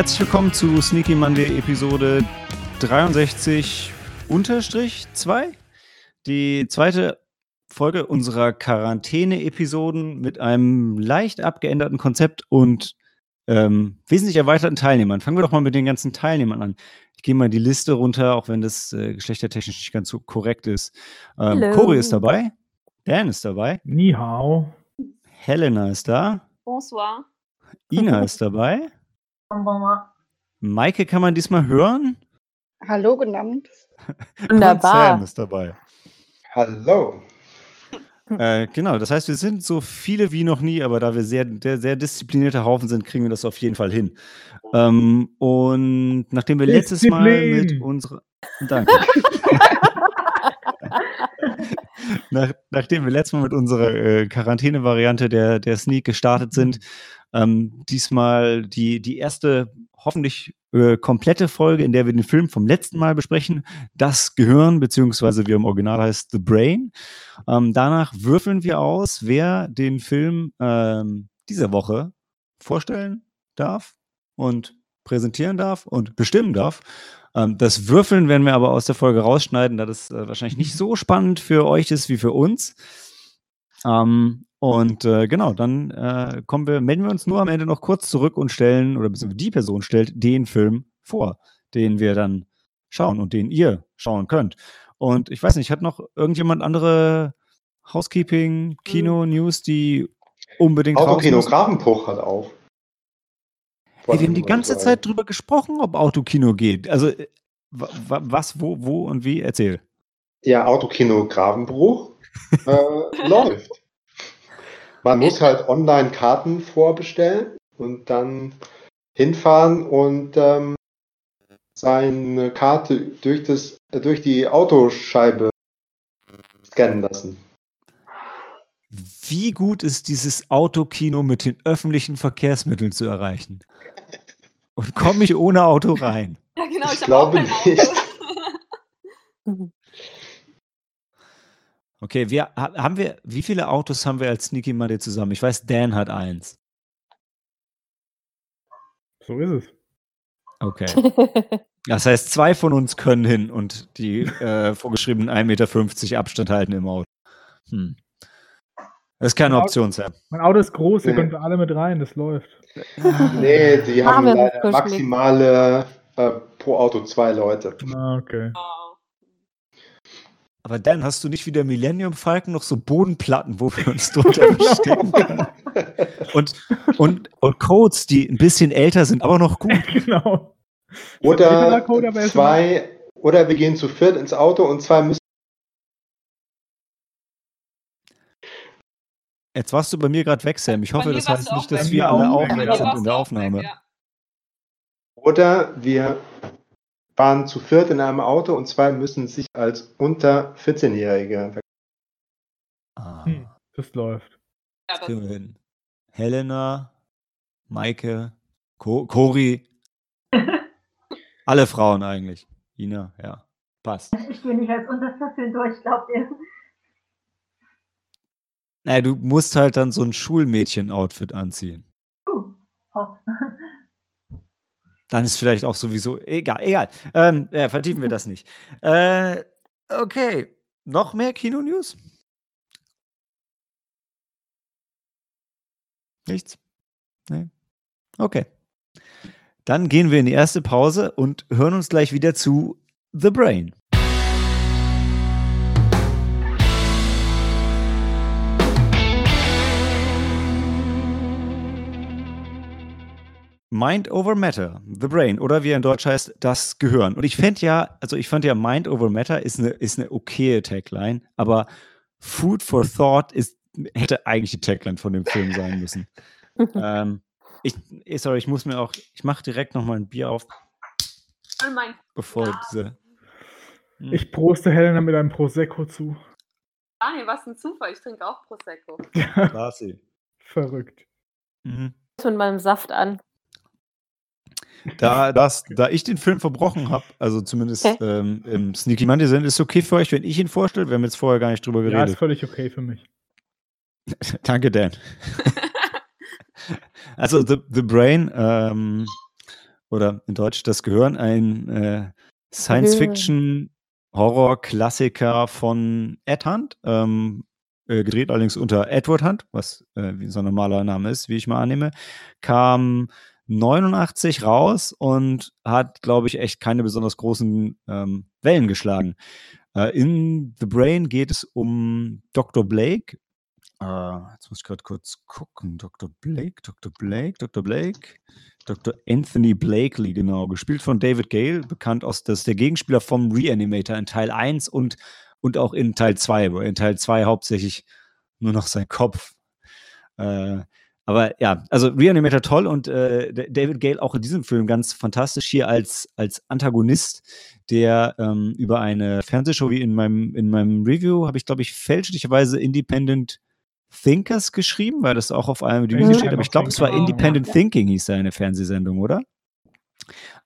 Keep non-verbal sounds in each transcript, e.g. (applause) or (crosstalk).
Herzlich willkommen zu Sneaky Monday Episode 63 unterstrich 2. Die zweite Folge unserer Quarantäne-Episoden mit einem leicht abgeänderten Konzept und ähm, wesentlich erweiterten Teilnehmern. Fangen wir doch mal mit den ganzen Teilnehmern an. Ich gehe mal die Liste runter, auch wenn das äh, geschlechtertechnisch nicht ganz so korrekt ist. Ähm, Hello. Cory ist dabei. Dan ist dabei. Ni hao. Helena ist da. Bonsoir. Ina ist dabei. Maike kann man diesmal hören. Hallo, guten Abend. Und Sam Wunderbar. ist dabei. Hallo. Äh, genau, das heißt, wir sind so viele wie noch nie, aber da wir sehr, der, sehr disziplinierte Haufen sind, kriegen wir das auf jeden Fall hin. Ähm, und nachdem wir letztes Mal mit unserer. Danke. (laughs) (laughs) Nach, nachdem wir letztes Mal mit unserer äh, Quarantäne-Variante der, der Sneak gestartet sind, ähm, diesmal die, die erste hoffentlich äh, komplette Folge, in der wir den Film vom letzten Mal besprechen, das Gehirn, beziehungsweise wie im Original heißt, The Brain. Ähm, danach würfeln wir aus, wer den Film ähm, dieser Woche vorstellen darf und präsentieren darf und bestimmen darf. Ähm, das Würfeln werden wir aber aus der Folge rausschneiden, da das äh, wahrscheinlich nicht so spannend für euch ist wie für uns. Ähm, und äh, genau, dann äh, kommen wir, melden wir uns nur am Ende noch kurz zurück und stellen, oder beziehungsweise die Person stellt den Film vor, den wir dann schauen und den ihr schauen könnt. Und ich weiß nicht, hat noch irgendjemand andere Housekeeping, Kino, News, die unbedingt raus Autokino müssen? Grafenbruch hat auf. Hey, wir haben die ganze Zeit drüber gesprochen, ob Autokino geht. Also, äh, wa- wa- was, wo, wo und wie? Erzähl. Ja, Autokino Gravenbruch äh, (laughs) läuft. Man muss halt online Karten vorbestellen und dann hinfahren und ähm, seine Karte durch, das, äh, durch die Autoscheibe scannen lassen. Wie gut ist dieses Autokino mit den öffentlichen Verkehrsmitteln zu erreichen? Und komme ich ohne Auto rein? (laughs) Ja, genau, ich, Ich glaube nicht. Auto. (laughs) Okay, wir ha- haben wir, wie viele Autos haben wir als Sneaky Monday zusammen? Ich weiß, Dan hat eins. So ist es. Okay. (laughs) Das heißt, zwei von uns können hin und die äh, vorgeschriebenen 1,50 Meter Abstand halten im Auto. Hm. Das ist keine. Option, Sam. Mein Auto ist groß, ihr Nee. könnt alle mit rein, das läuft. Nee, die haben leider maximale äh, pro Auto zwei Leute. Ah, okay. Aber Dan, hast du nicht wie der Millennium Falcon noch so Bodenplatten, wo wir uns drunter (laughs) verstecken können? Und, und, und Codes, die ein bisschen älter sind, aber noch gut. (laughs) genau. Oder er zwei, oder wir gehen zu viert ins Auto und zwei müssen. Jetzt warst du bei mir gerade weg, Sam. Ich Bei hoffe, das heißt nicht, dass wir alle auch weg. sind in der Aufnahme. weg, ja. Oder wir fahren zu viert in einem Auto und zwei müssen sich als unter 14-Jährige. Ah, Hm, das läuft. Ja, das das, kriegen wir hin. Helena, Maike, Co Cori. (laughs) Alle Frauen eigentlich. Ina, ja. Passt. Ich gehe nicht als unter 14 durch, glaubt ihr? Naja, du musst halt dann so ein Schulmädchen-Outfit anziehen. Uh, hopp. Dann ist vielleicht auch sowieso. Egal, egal. Ähm, ja, vertiefen wir das nicht. Äh, okay. Noch mehr Kino-News? Nichts? Nee? Okay. Dann gehen wir in die erste Pause und hören uns gleich wieder zu The Brain. Mind over Matter, The Brain, oder wie er in Deutsch heißt, das Gehirn. Und ich fände ja, also ich fand ja Mind over Matter ist eine, ist eine okaye Tagline, aber Food for Thought ist, hätte eigentlich die Tagline von dem Film sein müssen. (laughs) ähm, ich, eh, sorry, ich muss mir auch, ich mache direkt noch mal ein Bier auf, Und mein bevor Ja. diese. Hm. Ich proste Helena mit einem Prosecco zu. Daniel, was ein Zufall. Ich trinke auch Prosecco. (laughs) Classy. Verrückt. Mhm. mit meinem Saft an. Da, (laughs) das, da ich den Film verbrochen habe, also zumindest Okay. ähm, im Sneaky Monday sind, ist es okay für euch, wenn ich ihn vorstelle? Wir haben jetzt vorher gar nicht drüber Ja, ist geredet. völlig okay für mich. (laughs) Danke, Dan. (laughs) also The, The Brain, ähm, oder in Deutsch Das Gehirn, ein äh, Science-Fiction-Horror-Klassiker von Ed Hunt, ähm, äh, gedreht allerdings unter Edward Hunt, was äh, wie so ein normaler Name ist, wie ich mal annehme, kam 89 raus und hat, glaube ich, echt keine besonders großen ähm, Wellen geschlagen. Äh, in The Brain geht es um Dr. Blake. Äh, jetzt muss ich gerade kurz gucken. Dr. Blake, Dr. Blake, Dr. Blake. Dr. Anthony Blakely, genau. Gespielt von David Gale, bekannt aus, das der Gegenspieler vom Reanimator in Teil 1 und, und auch in Teil 2, wo in Teil 2 hauptsächlich nur noch sein Kopf. Äh, aber ja, also Reanimator toll und äh, David Gale auch in diesem Film ganz fantastisch hier als, als Antagonist, der ähm, über eine Fernsehshow, wie in meinem, in meinem Review, habe ich, glaube ich, fälschlicherweise Independent Thinkers geschrieben, weil das auch auf einem IMDb Mhm. steht, aber ich glaube, es war Independent Thinking, hieß seine Fernsehsendung, oder?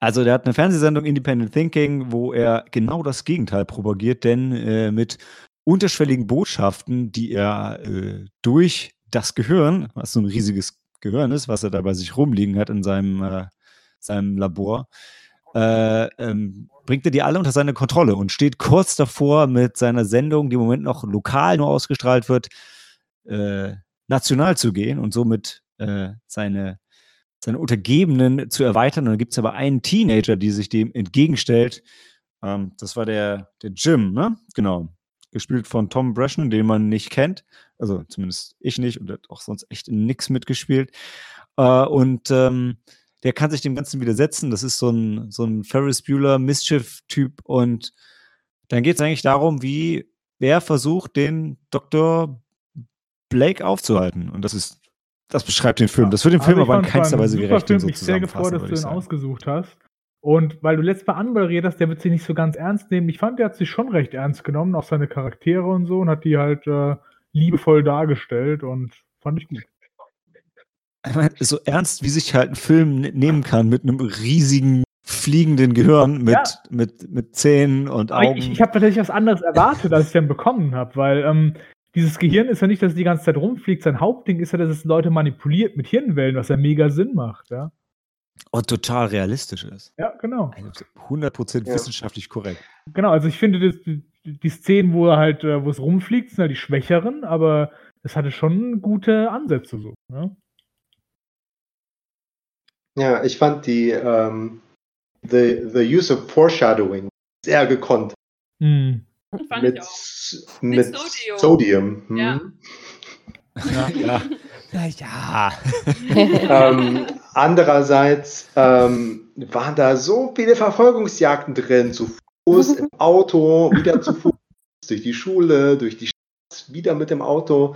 Also der hat eine Fernsehsendung Independent Thinking, wo er genau das Gegenteil propagiert, denn äh, mit unterschwelligen Botschaften, die er äh, durch das Gehirn, was so ein riesiges Gehirn ist, was er da bei sich rumliegen hat in seinem, äh, seinem Labor, äh, ähm, bringt er die alle unter seine Kontrolle und steht kurz davor mit seiner Sendung, die im Moment noch lokal nur ausgestrahlt wird, äh, national zu gehen und somit äh, seine, seine Untergebenen zu erweitern. Und dann gibt es aber einen Teenager, die sich dem entgegenstellt. Ähm, das war der, der Jim, ne? Genau. Gespielt von Tom Breshan, den man nicht kennt. Also zumindest ich nicht und der hat auch sonst echt in nix mitgespielt. Äh, und ähm, der kann sich dem Ganzen widersetzen. Das ist so ein, so ein Ferris Bueller Mischief-Typ. Und dann geht es eigentlich darum, wie wer versucht, den Dr. Blake aufzuhalten. Und das ist, das beschreibt den Film. Das wird dem Film Also ich aber in keinster ein Weise gerecht. Film. so mich sehr gefreut, dass du ich ihn sagen. ausgesucht hast. Und weil du letztes Mal anmoderiert hast, der wird sich nicht so ganz ernst nehmen. Ich fand, der hat sich schon recht ernst genommen, auch seine Charaktere und so, und hat die halt äh, liebevoll dargestellt und fand ich gut. Ich meine, so ernst, wie sich halt ein Film ne- nehmen kann mit einem riesigen fliegenden Gehirn mit, Ja. mit, mit Zähnen und Aber Augen. ich, ich habe tatsächlich was anderes erwartet, als ich dann bekommen habe, weil ähm, dieses Gehirn ist ja nicht, dass es die ganze Zeit rumfliegt. Sein Hauptding ist ja, dass es Leute manipuliert mit Hirnwellen, was ja mega Sinn macht. Ja, und total realistisch ist. ja genau. Also 100% Ja. wissenschaftlich korrekt. Genau, also ich finde, das, die, Szenen, wo er halt, äh, wo es rumfliegt, sind halt die schwächeren, aber es hatte schon gute Ansätze so. Ja? Ja, ich fand die ähm, the, the use of foreshadowing sehr gekonnt. Hm. Fand mit ich auch. S- Mit mit Sodium. Sodium. hm. Ja. Ja, ja. (laughs) ja, ja. (laughs) ähm, andererseits ähm, waren da so viele Verfolgungsjagden drin, zu Fuß, im (laughs) Auto, wieder zu Fuß, durch die Schule, durch die Stadt, wieder mit dem Auto.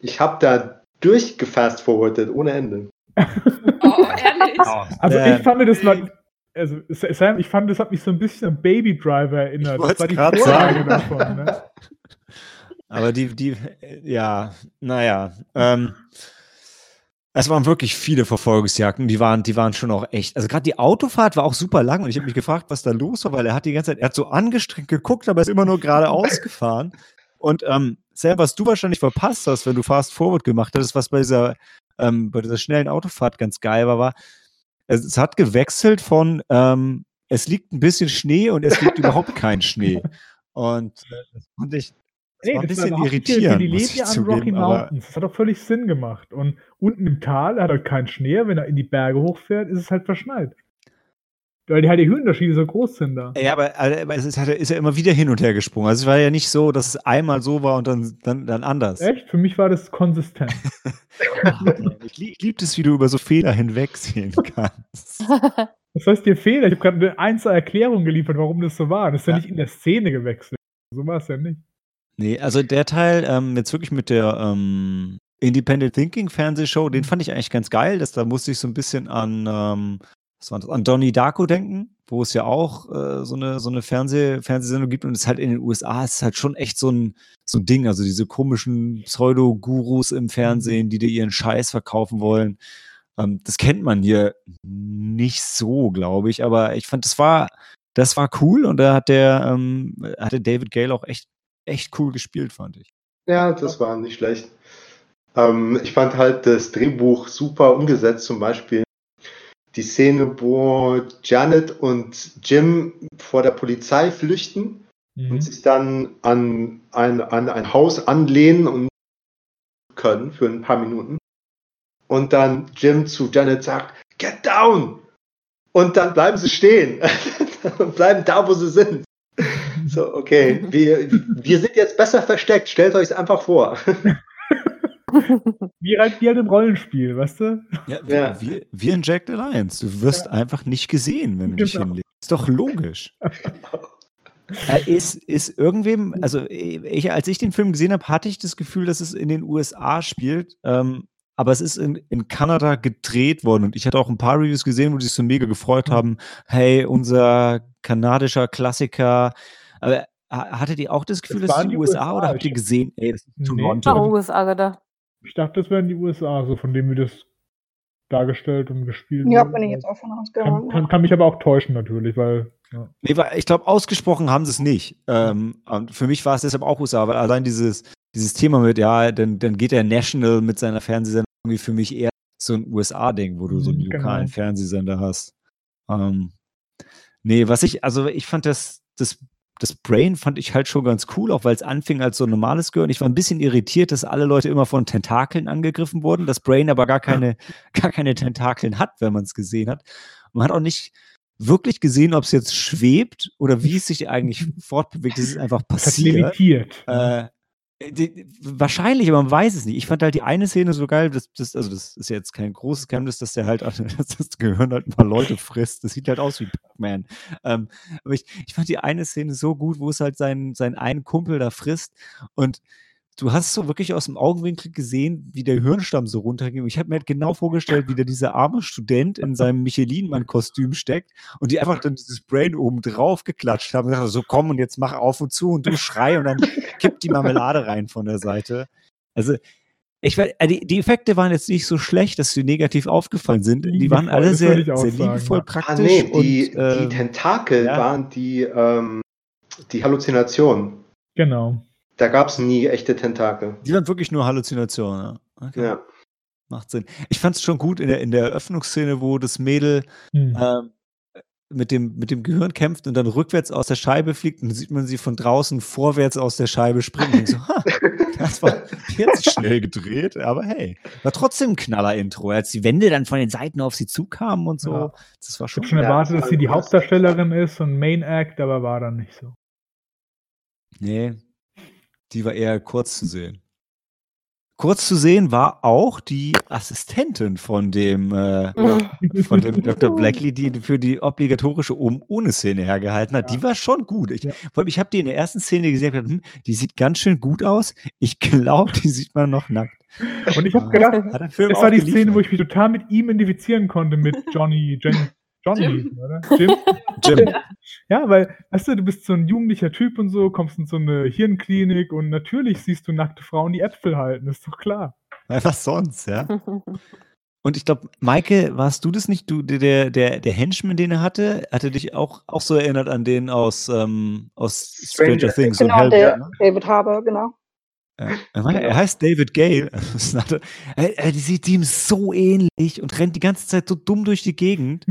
Ich habe da durchgefast forwardet ohne Ende. (laughs) Oh, ehrlich? Also Äh, ich fand, das war, also Sam, ich fand, das hat mich so ein bisschen an Baby Driver erinnert. Ich Das war die Vorlage sagen. davon. Ne? Aber die, die, ja, naja. Ähm, es waren wirklich viele Verfolgungsjagden, die waren, die waren schon auch echt. Also gerade die Autofahrt war auch super lang und ich habe mich gefragt, was da los war, weil er hat die ganze Zeit, er hat so angestrengt geguckt, aber er ist immer nur geradeaus (laughs) gefahren. Und ähm, Sam, was du wahrscheinlich verpasst hast, wenn du Fast Forward gemacht hattest, was bei dieser, ähm, bei dieser schnellen Autofahrt ganz geil war, war, es, es hat gewechselt von ähm, es liegt ein bisschen Schnee und es liegt überhaupt kein Schnee. (laughs) Und äh, das fand ich, das war ein bisschen die- irritierend, Die lebt ja an Rocky Mountains. Das hat doch völlig Sinn gemacht. Und unten im Tal er hat halt keinen Schnee. Wenn er in die Berge hochfährt, ist es halt verschneit. Weil die halt die Höhenunterschiede so groß sind da. Ja, aber, aber es ist, hat, ist ja immer wieder hin und her gesprungen. Also es war ja nicht so, dass es einmal so war und dann, dann, dann anders. Echt? Für mich war das konsistent. (laughs) ich lieb, ich lieb es, wie du über so Fehler hinwegsehen (laughs) kannst. Das heißt, dir Fehler. Ich habe gerade eine einzelne Erklärung geliefert, warum das so war. Das ist ja, Ja. nicht in der Szene gewechselt. So war es ja nicht. Nee, also der Teil ähm, jetzt wirklich mit der ähm, Independent Thinking Fernsehshow, den fand ich eigentlich ganz geil. Das, da musste ich so ein bisschen an, ähm, was war das, an Donnie Darko denken, wo es ja auch äh, so eine, so eine Fernseh, Fernsehsendung gibt und es halt in den USA ist halt schon echt so ein, so ein Ding. Also diese komischen Pseudo-Gurus im Fernsehen, die dir ihren Scheiß verkaufen wollen. Ähm, das kennt man hier nicht so, glaube ich, aber ich fand, das war, das war cool und da hat der, ähm, hatte David Gale auch echt, echt cool gespielt, fand ich. Ja, das war nicht schlecht. Ähm, ich fand halt das Drehbuch super umgesetzt, zum Beispiel die Szene, wo Janet und Jim vor der Polizei flüchten Mhm. und sich dann an ein, an ein Haus anlehnen und können für ein paar Minuten. Und dann Jim zu Janet sagt, get down! Und dann bleiben sie stehen (laughs) und bleiben da, wo sie sind. So, okay, (laughs) wir, wir sind jetzt besser versteckt, stellt euch einfach vor. (laughs) Wie halt, wie halt im Rollenspiel, weißt du? Ja, Ja. Wir, wir in Jack the Lions. Du wirst einfach nicht gesehen, wenn du dich Genau. hinlegst. Ist doch logisch. (laughs) Äh, ist, ist irgendwem, also ich, als ich den Film gesehen habe, hatte ich das Gefühl, dass es in den USA spielt. Ähm, aber es ist in, in Kanada gedreht worden und ich hatte auch ein paar Reviews gesehen, wo die sich so mega gefreut Mhm. haben. Hey, unser kanadischer Klassiker. Aber ha- hattet ihr auch das Gefühl, Das das, ist waren die die USA, USA, oder habt ihr gesehen, ey, das ist Nee. Toronto? Nach USA gedacht. Ich dachte, das wären die USA, so von dem wir das dargestellt und gespielt Ja, bin ich jetzt auch von kann, ausgegangen. kann, kann mich aber auch täuschen, natürlich, weil. Ja. Nee, weil ich glaube, ausgesprochen haben sie es nicht. Ähm, und für mich war es deshalb auch USA, weil allein dieses, dieses Thema mit, ja, dann, dann geht der National mit seiner Fernsehsendung irgendwie für mich eher so ein USA-Ding, wo du so einen Mhm, genau. lokalen Fernsehsender hast. Ähm, nee, was ich, also ich fand das, das, das Brain fand ich halt schon ganz cool, auch weil es anfing als so ein normales Gehirn. Ich war ein bisschen irritiert, dass alle Leute immer von Tentakeln angegriffen wurden, das Brain aber gar keine, (laughs) gar keine Tentakeln hat, wenn man es gesehen hat. Man hat auch nicht wirklich gesehen, ob es jetzt schwebt oder wie es sich eigentlich (laughs) fortbewegt. Es ist einfach Das hat passiert. limitiert. Äh, die, wahrscheinlich, aber man weiß es nicht. Ich fand halt die eine Szene so geil, das, das, also das ist ja jetzt kein großes Geheimnis, dass der halt, (laughs) dass das Gehirn halt ein paar Leute frisst. Das sieht halt aus wie Pac-Man. Ähm, aber ich, ich fand die eine Szene so gut, wo es halt seinen, seinen einen Kumpel da frisst und du hast so wirklich aus dem Augenwinkel gesehen, wie der Hirnstamm so runterging. Ich habe mir halt genau vorgestellt, wie da dieser arme Student in seinem Michelin-Mann-Kostüm steckt und die einfach dann dieses Brain oben drauf geklatscht haben und gesagt, so komm und jetzt mach auf und zu und du schrei und dann kippt die Marmelade rein von der Seite. Also ich weiß, äh, die, die Effekte waren jetzt nicht so schlecht, dass sie negativ aufgefallen sind. Die waren alle sehr, sehr liebevoll ja. praktisch. Ah, nee, die, und, äh, die Tentakel ja. waren die, ähm, die Halluzination. Genau. Da gab es nie echte Tentakel. die waren wirklich nur Halluzinationen. Ja. Okay. Ja. Macht Sinn. Ich fand es schon gut in der, in der Eröffnungsszene, wo das Mädel Hm. ähm, mit, dem, mit dem Gehirn kämpft und dann rückwärts aus der Scheibe fliegt und dann sieht man sie von draußen vorwärts aus der Scheibe springen. Ich so, ha, (laughs) das war jetzt schnell gedreht, aber hey, war trotzdem ein Knaller-Intro. Als die Wände dann von den Seiten auf sie zukamen und so, Ja. das war Ich schon. hab schon erwartet, das dass sie die. Hauptdarstellerin ist und Main Act, aber war dann nicht so. Nee, die war eher kurz zu sehen. Kurz zu sehen war auch die Assistentin von dem, äh, von dem Dr. (laughs) Blackley, die für die obligatorische Oben ohne Szene hergehalten hat. Die war schon gut. Ich, Ja. allem, ich habe die in der ersten Szene gesehen, gedacht, hm, die sieht ganz schön gut aus. Ich (laughs) glaube, die sieht man noch nackt. Und ich habe gedacht, das war die auch Szene, wo geliefert. ich mich total mit ihm identifizieren konnte, mit (laughs) Johnny, Jen, Johnny, Jim. oder? Jim? (laughs) Jim. Ja, weil, weißt du, du bist so ein jugendlicher Typ und so, kommst in so eine Hirnklinik und natürlich siehst du nackte Frauen, die Äpfel halten, ist doch klar. Was sonst, ja? Und ich glaube, Maike, warst du das nicht? Du, der, der, der Henchman, den er hatte, hatte dich auch, auch so erinnert an den aus, ähm, aus Stranger, Stranger Things. Genau, Hellboy, der ne? David Harbour, genau. Ja. Er, heißt David Gale. (laughs) Er, er, die sieht ihm so ähnlich und rennt die ganze Zeit so dumm durch die Gegend.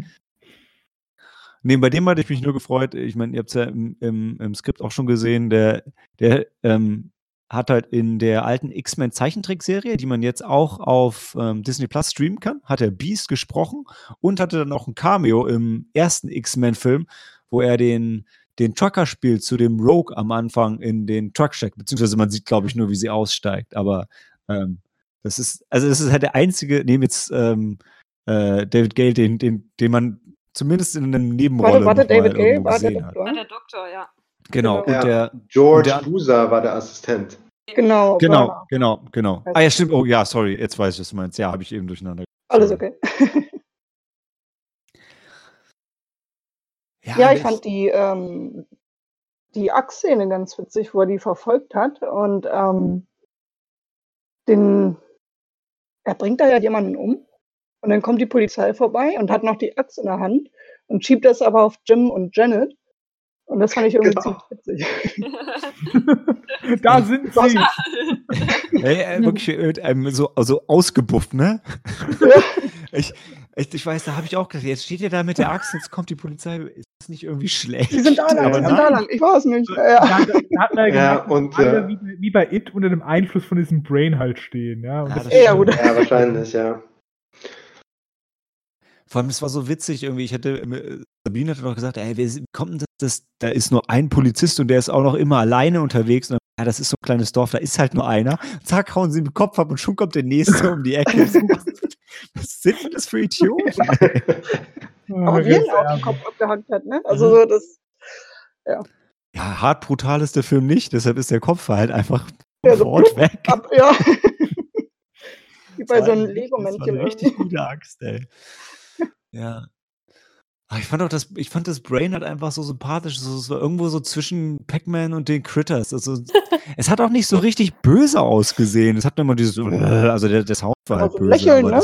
Nee, bei dem hatte ich mich nur gefreut. Ich meine, ihr habt es ja im, im, im Skript auch schon gesehen. Der, der ähm, hat halt in der alten X-Men Zeichentrickserie, die man jetzt auch auf ähm, Disney Plus streamen kann, hat er Beast gesprochen und hatte dann auch ein Cameo im ersten X-Men-Film, wo er den, den Trucker spielt zu dem Rogue am Anfang in den Truck steckt. Beziehungsweise man sieht, glaube ich, nur, wie sie aussteigt. Aber ähm, das ist, also das ist halt der einzige, neben jetzt ähm, äh, David Gale, den, den, den man zumindest in einer Nebenrolle Warte, warte, noch mal David Gale irgendwo war der gesehen hat. War Doktor. der Doktor, ja. Genau. Genau. Und der, George der- Buser war der Assistent. Genau. genau, Burner. genau, genau. Ah ja, stimmt. Oh ja, sorry, jetzt weiß ich, was du meinst. Ja, habe ich eben durcheinander. Alles okay. Ja, ich das- fand die, ähm, die Axt-Szene ganz witzig, wo er die verfolgt hat und ähm, den, er bringt da ja jemanden um und dann kommt die Polizei vorbei und hat noch die Axt in der Hand und schiebt das aber auf Jim und Janet und das fand ich irgendwie Genau. ziemlich witzig. (laughs) Da sind sie! Ey, äh, wirklich mit einem so, so ausgebufft, ne? (laughs) Ich, ich, ich weiß, da habe ich auch gedacht, jetzt steht ihr da mit der Axt, jetzt kommt die Polizei. Ist das nicht irgendwie schlecht? Die sind da lang, die sind da lang. Ich weiß nicht. Ja. Ja, da, da hat man ja, Ja, und, äh, wie, wie bei It unter dem Einfluss von diesem Brain halt stehen. Ja, und Ja, das das ist Ja, schon- gut. Ja, wahrscheinlich, ja. Vor allem, es war so witzig irgendwie. Ich hatte, äh, Sabine hatte noch gesagt, ey, wer wie kommt denn das, das? Da ist nur ein Polizist und der ist auch noch immer alleine unterwegs. Und dann, ja, das ist so ein kleines Dorf, da ist halt nur einer. Zack, hauen sie den Kopf ab und schon kommt der nächste um die Ecke. So, was, (laughs) was sind denn das für Idioten? (laughs) Aber er auch den. Kopf abgehackt hat, ne? Also so das. Ja, hart brutal ist der Film nicht, deshalb ist der Kopf halt einfach Ja, so sofort (laughs) weg. Ab, ja. Wie bei so einem Lego-Männchen. richtig gute Axt, ey. Ja. Aber ich fand auch das, ich fand das Brain halt einfach so sympathisch. So, es war irgendwo so zwischen Pac-Man und den Critters. Also, (laughs) es hat auch nicht so richtig böse ausgesehen. Es hat immer dieses, äh, also der, der Sound war halt Also böse. Lächeln, ne?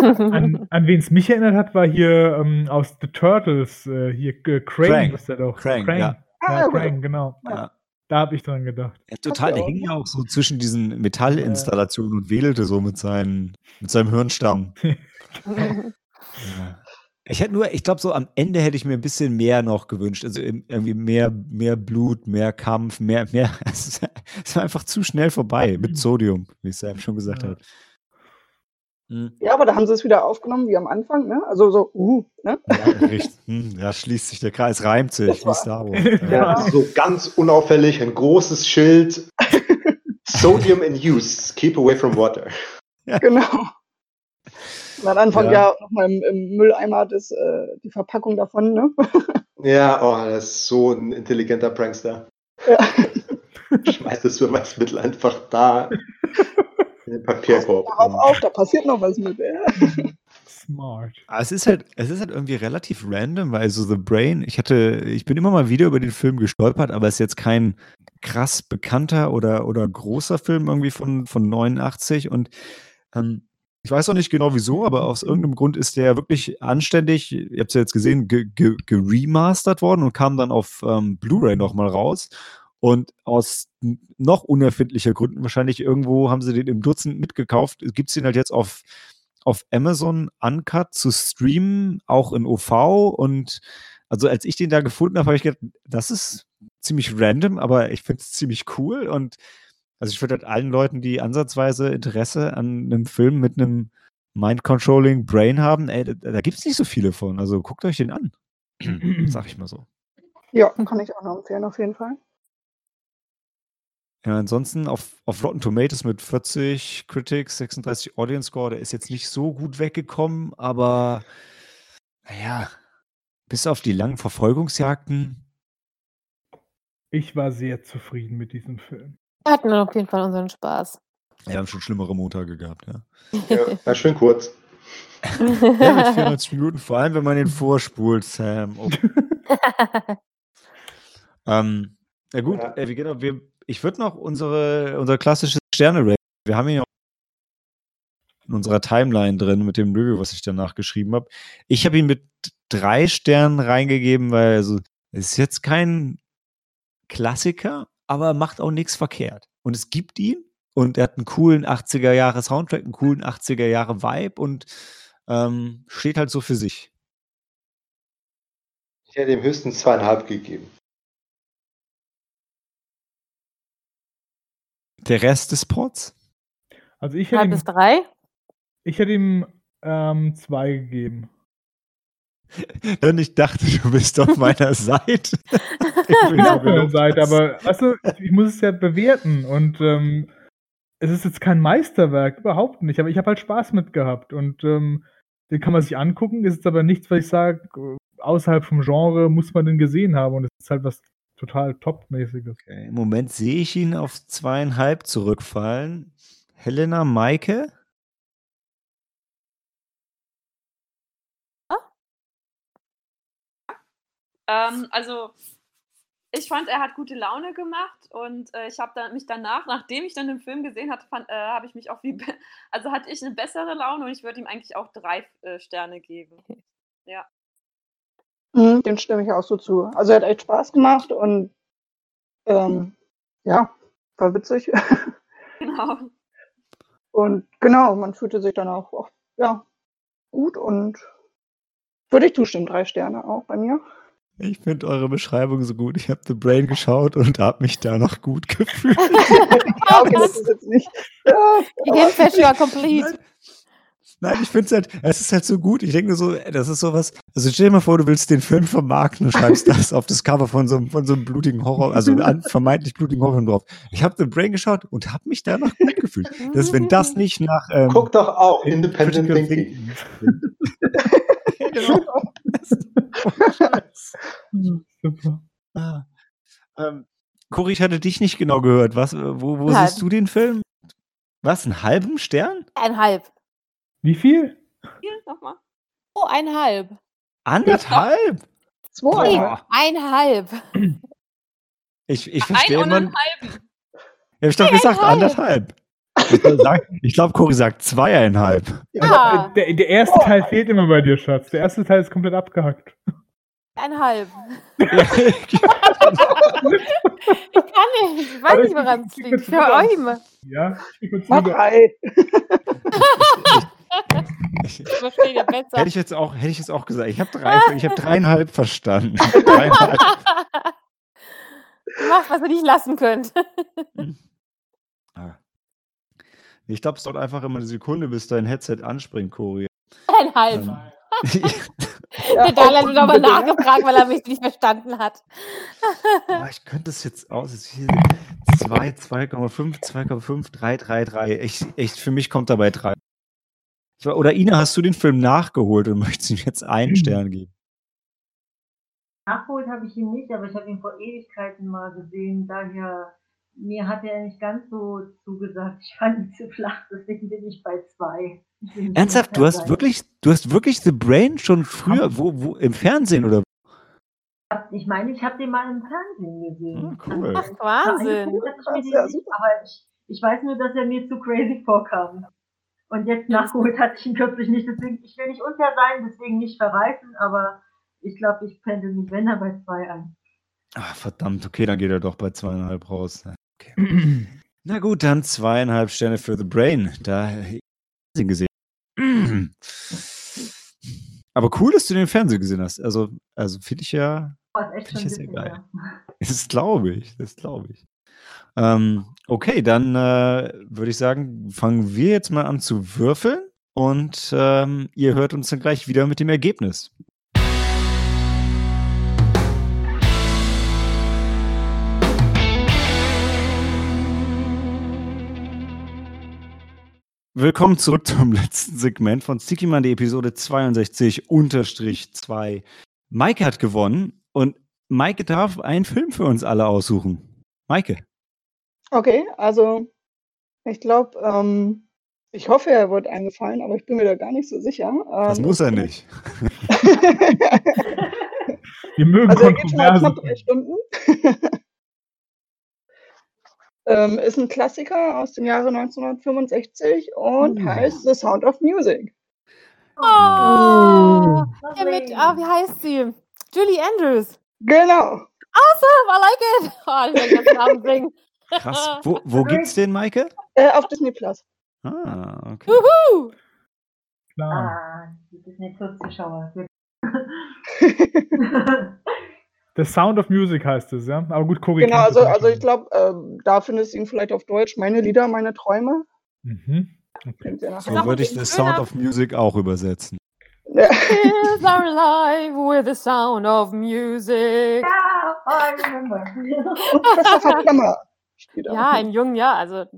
(laughs) An, an wen es mich erinnert hat, war hier ähm, aus The Turtles, äh, hier äh, Krang. ist der doch. Krang, Krang. ja. Ah, Ja, okay. Krang, genau. ja. Da habe ich dran gedacht. Ja, total, der hing ja auch so zwischen diesen Metallinstallationen und wedelte so mit, seinen, mit seinem Hirnstamm. (laughs) Ja. Ich hätte nur, ich glaube, so am Ende hätte ich mir ein bisschen mehr noch gewünscht. Also irgendwie mehr, mehr Blut, mehr Kampf, mehr, mehr. (laughs) Es war einfach zu schnell vorbei mit Sodium, wie Sam schon gesagt Ja. hat. Hm, Ja, aber da haben sie es wieder aufgenommen wie am Anfang, ne? Also so, uh, ne? Ja, richtig. Hm, ja, schließt sich der Kreis, reimt sich, wie Star Wars. (laughs) Ja. Ja, so ganz unauffällig, ein großes Schild. (laughs) Sodium in use. Keep away from water. Genau. Und am Anfang Ja. ja, nochmal im, im Mülleimer das, äh, die Verpackung davon, ne? (laughs) Ja, oh, das ist so ein intelligenter Prankster. Ja. Schmeißt das Beweismittel einfach da in den Papierkorb. Darauf auf, da passiert noch was mit. Ja. Smart. Aber es ist halt, es ist halt irgendwie relativ random, weil so The Brain, ich hatte, ich bin immer mal wieder über den Film gestolpert, aber es ist jetzt kein krass bekannter oder, oder großer Film irgendwie von, von 89 und ähm, ich weiß auch nicht genau wieso, aber aus irgendeinem Grund ist der wirklich anständig, ihr habt es ja jetzt gesehen, ge- ge- geremastert worden und kam dann auf ähm, Blu-ray nochmal raus. Und aus noch unerfindlicher Gründen, wahrscheinlich irgendwo haben sie den im Dutzend mitgekauft, gibt es den halt jetzt auf, auf Amazon Uncut zu streamen, auch in OV. Und also als ich den da gefunden habe, habe ich gedacht, das ist ziemlich random, aber ich finde es ziemlich cool. Und also ich würde halt allen Leuten, die ansatzweise Interesse an einem Film mit einem Mind-Controlling Brain haben, ey, da, da gibt es nicht so viele von. Also guckt euch den an. (clears throat) Sag ich mal so. ja, kann ich auch noch empfehlen, auf jeden Fall. Ja, ansonsten auf, auf Rotten Tomatoes mit 40 Critics, 36 Audience Score, der ist jetzt nicht so gut weggekommen, aber naja, bis auf die langen Verfolgungsjagden. Ich war sehr zufrieden mit diesem Film. Wir hatten auf jeden Fall unseren Spaß. Wir haben schon schlimmere Montage gehabt, ja. Ja, war schön kurz. Ja, mit 94 Minuten, vor allem wenn man den vorspult, Sam. Oh. (laughs) Ähm, ja gut, Ja. äh, genau, wir, ich würde noch unsere, unser klassisches sterne wir haben ihn ja in unserer Timeline drin mit dem Review, was ich danach geschrieben habe. Ich habe ihn mit drei Sternen reingegeben, weil also, es ist jetzt kein Klassiker, aber er macht auch nichts verkehrt. Und es gibt ihn und er hat einen coolen 80er Jahre Soundtrack, einen coolen 80er Jahre Vibe und ähm, steht halt so für sich. Ich hätte ihm höchstens zweieinhalb gegeben. Der Rest des Pots? Also ich hätte Halb ihm, bis drei? ich hätte ihm ähm, zwei gegeben. (laughs) Und ich dachte, du bist auf meiner Seite. (laughs) Ich bin auf gelobt Seite, aber weißt du, ich, ich muss es ja bewerten und ähm, es ist jetzt kein Meisterwerk, überhaupt nicht, aber ich habe halt Spaß mit gehabt und ähm, den kann man sich angucken, ist jetzt aber nichts, was ich sage, außerhalb vom Genre muss man den gesehen haben und es ist halt was total Top-mäßiges. Okay, Im Moment sehe ich ihn auf zweieinhalb zurückfallen. Helena Maike? Ähm, also, ich fand, er hat gute Laune gemacht und äh, ich habe dann mich danach, nachdem ich dann den Film gesehen hatte, fand, äh, habe ich mich auch wie, be- (laughs) also hatte ich eine bessere Laune und ich würde ihm eigentlich auch drei äh, Sterne geben. Mhm, dem stimme ich auch so zu. Also er hat echt Spaß gemacht und ähm, ja, war witzig. (laughs) Genau. Und genau, man fühlte sich dann auch, auch ja, gut und würde ich zustimmen, drei Sterne auch bei mir. Ich finde eure Beschreibung so gut. Ich habe The Brain geschaut und habe mich da noch gut gefühlt. (laughs) okay, das ist jetzt nicht. Ja, Gehirnfäsche war complete. Nein, ich finde es halt, es ist halt so gut. Ich denke so, das ist sowas. Also stell dir mal vor, du willst den Film vermarkten und schreibst das auf das Cover von so, einem- von so einem blutigen Horror, also an, vermeintlich blutigen Horrorfilm drauf. Ich habe The Brain geschaut und habe mich da noch gut gefühlt. Das, wenn das nicht nach ähm, Guck doch auch Independent Thinking. (laughs) Genau. Super. Ah. Ähm, ich hatte dich nicht genau gehört. Was, äh, wo wo Halb. siehst du den Film? Was, einen halben Stern? Einhalb. Wie viel? Hier nochmal. Oh, einhalb. Anderthalb? zwei. Nee, einhalb. Ich, ich Ein verstehe und immer. einen halben. Ja, ich glaube, gesagt anderthalb. Ich, glaube, Cory sagt zweieinhalb. Ah, Äh, Der, der erste Teil fehlt immer bei dir, Schatz. Der erste Teil ist komplett abgehackt. einhalb. Ja, (laughs) Ich kann nicht. Ich weiß Aber nicht, ich- woran es liegt. ich- Für euch immer. Ja, ich bin (laughs) ich, ja hätte ich jetzt auch, hätte ich jetzt auch gesagt. Ich habe drei, ich habe dreieinhalb verstanden. dreieinhalb. (laughs) Du machst, was ihr nicht lassen könnt. Ich glaube, es dauert einfach immer eine Sekunde, bis dein Headset anspringt, Cory. Einhalb. Ähm, (laughs) Der Daniel hat nochmal nachgefragt, weil er mich nicht verstanden hat. (laughs) Boah, ich könnte es jetzt aus. es ist hier 2, 2,5, 2,5, 3, 3, 3. Echt, echt, für mich kommt dabei 3. Ich war- Oder Ina, hast du den Film nachgeholt und (laughs) möchtest ihm jetzt einen Stern geben? Nachgeholt habe ich ihn nicht, aber ich habe ihn vor Ewigkeiten mal gesehen. Daher, mir hat er nicht ganz so zugesagt. Ich fand ihn zu flach, deswegen bin ich bei zwei. Ich Ernsthaft, du hast wirklich, du hast wirklich The Brain schon früher, wo, wo, im Fernsehen oder? Ich meine, ich habe den mal im Fernsehen gesehen. Ah, cool. Ach, Wahnsinn. ich Ja, aber ich, ich weiß nur, dass er mir zu crazy vorkam. Und jetzt nachgeholt hatte ich ihn kürzlich nicht, deswegen, ich will nicht unfair sein, deswegen nicht verreißen, aber ich glaube, ich pendel mich, wenn er bei zwei ein. Ah, verdammt, okay, dann geht er doch bei zweieinhalb raus. Okay. Na gut, dann zweieinhalb Sterne für The Brain. Da hab ich ihn gesehen. Aber cool, dass du den Fernsehen gesehen hast. Also, also finde ich ja, schon ich bisschen geil. her. das glaube ich, das glaube ich. Ähm, okay, dann äh, würde ich sagen, fangen wir jetzt mal an zu würfeln und ähm, ihr hört uns dann gleich wieder mit dem Ergebnis. Willkommen zurück zum (laughs) letzten Segment von Sticky die Episode 62 unterstrich 2. Maike hat gewonnen und Maike darf einen Film für uns alle aussuchen. Maike. Okay, also ich glaube, ähm, ich hoffe, er wird eingefallen, aber ich bin mir da gar nicht so sicher. Das Ähm, muss er nicht. (laughs) Wir mögen also er geht schon Kontroversen. knapp drei Stunden. (laughs) ähm, ist ein Klassiker aus dem Jahre 1965 und Uh. heißt The Sound of Music. Oh, Lovely. mit, ah, wie heißt sie? Julie Andrews. Genau. Awesome, I like it. (laughs) Oh, ich will das Namen singen. Krass. (laughs) Wo, wo gibt's den, Maike? Äh, auf Disney Plus. Ah, okay. Wuhu. Klar. Ah, die Disney Plus Zuschauer. (laughs) The Sound of Music heißt es, ja. Aber gut, Cory. genau, also, also ich glaube, ähm, da findest du ihn vielleicht auf Deutsch. Meine Lieder, meine Träume. Mhm. Okay. So würde ich The Sound of Music auch übersetzen. Ja. Is our life with the sound of music. ja, I remember. Und Christopher Plummer Ja, in jungen Jahren, also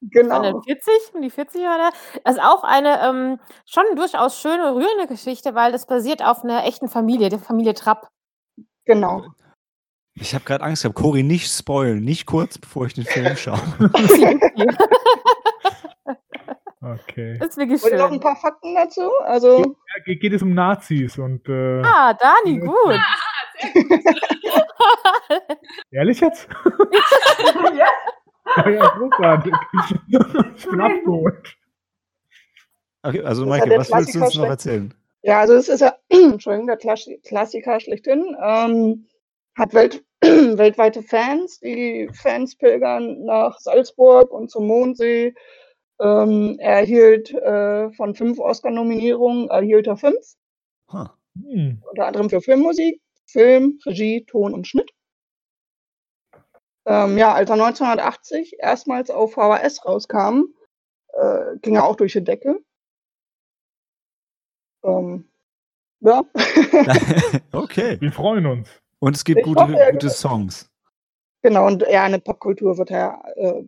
Genau. An den 40, um die 40 Jahre. Das ist auch eine ähm, schon durchaus schöne, rührende Geschichte, weil das basiert auf einer echten Familie, der Familie Trapp. Genau. Ich habe gerade Angst gehabt, Cory nicht spoilen, nicht kurz bevor ich den Film schaue. (laughs) okay. Das ist wirklich Wollt ihr noch ein schön. paar Fakten dazu? Also, Ja, ge- geht es um Nazis und äh, Ah, Dani, gut. (laughs) ehrlich jetzt? (laughs) ja, ja, großartig. ich bin abgeholt. Okay, also der was willst du uns noch erzählen? Ja, also es ist ja, (clears throat) Entschuldigung, der Klass- Klassiker schlechthin. Ähm, hat Welt, (clears throat) weltweite Fans. Die Fans pilgern nach Salzburg und zum Mondsee Ähm, er erhielt äh, von fünf Oscar-Nominierungen, erhielt er fünf. Huh. Hm. Unter anderem für Filmmusik, Film, Regie, Ton und Schnitt. Ähm, ja, als er 1980 erstmals auf VHS rauskam, äh, ging er auch durch die Decke. Ähm, ja. (laughs) okay. Wir freuen uns. Und es gibt Ich gute, hoffe, gute. Songs. genau, und ja, in der Popkultur wird er, äh,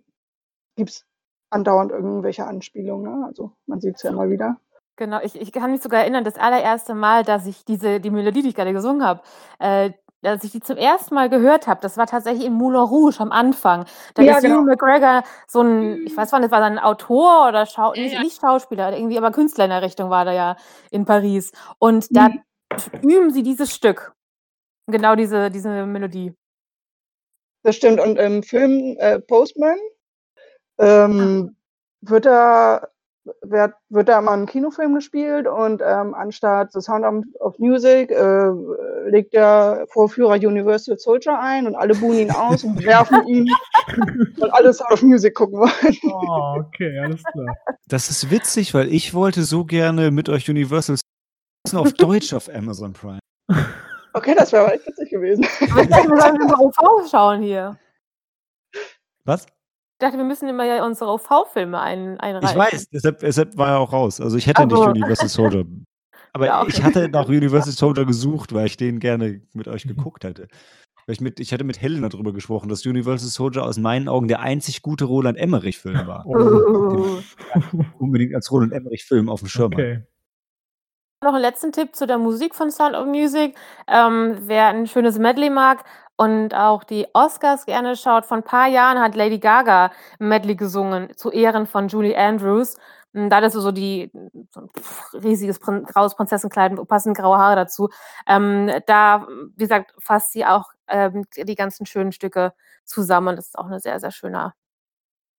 gibt es andauernd irgendwelche Anspielungen. Ne? Also man sieht es ja immer wieder. Genau, ich, ich kann mich sogar erinnern, das allererste Mal, dass ich diese, die Melodie, die ich gerade gesungen habe, äh, als ich die zum ersten Mal gehört habe, das war tatsächlich in Moulin Rouge am Anfang. Da Ja, ist genau. Ewan McGregor so ein, ich weiß nicht, war ein Autor oder Schau Ja, nicht, ja. nicht Schauspieler, irgendwie, aber Künstler in der Richtung war der ja in Paris. Und da Mhm. üben sie dieses Stück. Genau diese, diese Melodie. Das stimmt. Und im Film äh, Postman ähm, wird da wird, wird da mal ein Kinofilm gespielt und ähm, anstatt The Sound of, Music äh, legt der Vorführer Universal Soldier ein und alle buhen ihn aus und werfen ihn, weil alle Sound of Music gucken wollen. Oh, (laughs) okay, alles klar. Das ist witzig, weil ich wollte so gerne mit euch Universal auf Deutsch auf Amazon Prime. Okay, das wäre aber echt witzig gewesen. Aber wir sollen unsere OV schauen hier. Was? Ich dachte, wir müssen immer ja unsere OV-Filme ein, einreichen. Ich weiß, deshalb, deshalb war er auch raus. Also ich hätte nicht Also. Universal (laughs) Soldier. Aber Ja, okay. ich hatte nach (laughs) Universal Soldier gesucht, weil ich den gerne mit euch geguckt hätte. Weil ich, mit, ich hatte mit Helen darüber gesprochen, dass Universal Soldier aus meinen Augen der einzig gute Roland Emmerich-Film (laughs) war. Oh. Unbedingt als Roland Emmerich-Film auf dem Schirm. Okay. noch einen letzten Tipp zu der Musik von Sound of Music. Ähm, wer ein schönes Medley mag und auch die Oscars gerne schaut, vor ein paar Jahren hat Lady Gaga Medley gesungen zu Ehren von Julie Andrews. Da hat sie so die so ein riesiges Prin graues Prinzessenkleid, passend graue Haare dazu. Ähm, da, wie gesagt, fasst sie auch ähm, die ganzen schönen Stücke zusammen. Das ist auch eine sehr, sehr schöner.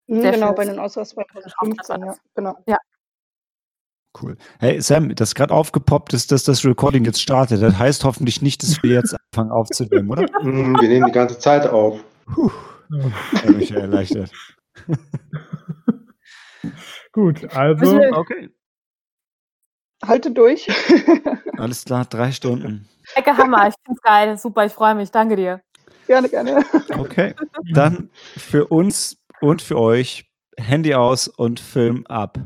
Mhm, Sehr genau, bei den Oscars Auftritt war 2015, ja, genau. Cool. Hey Sam, das gerade aufgepoppt ist, dass das Recording jetzt startet. Das heißt hoffentlich nicht, dass wir jetzt anfangen aufzunehmen, oder? Mm, (laughs) Wir nehmen die ganze Zeit auf. Puh, ich ja erleichtert. (laughs) Gut, also Okay. Halte durch. (laughs) Alles klar, drei Stunden. Ecke Hammer, ich finde es geil. Super, ich freue mich. Danke dir. gerne, gerne. Okay. Dann für uns und für euch Handy aus und Film ab.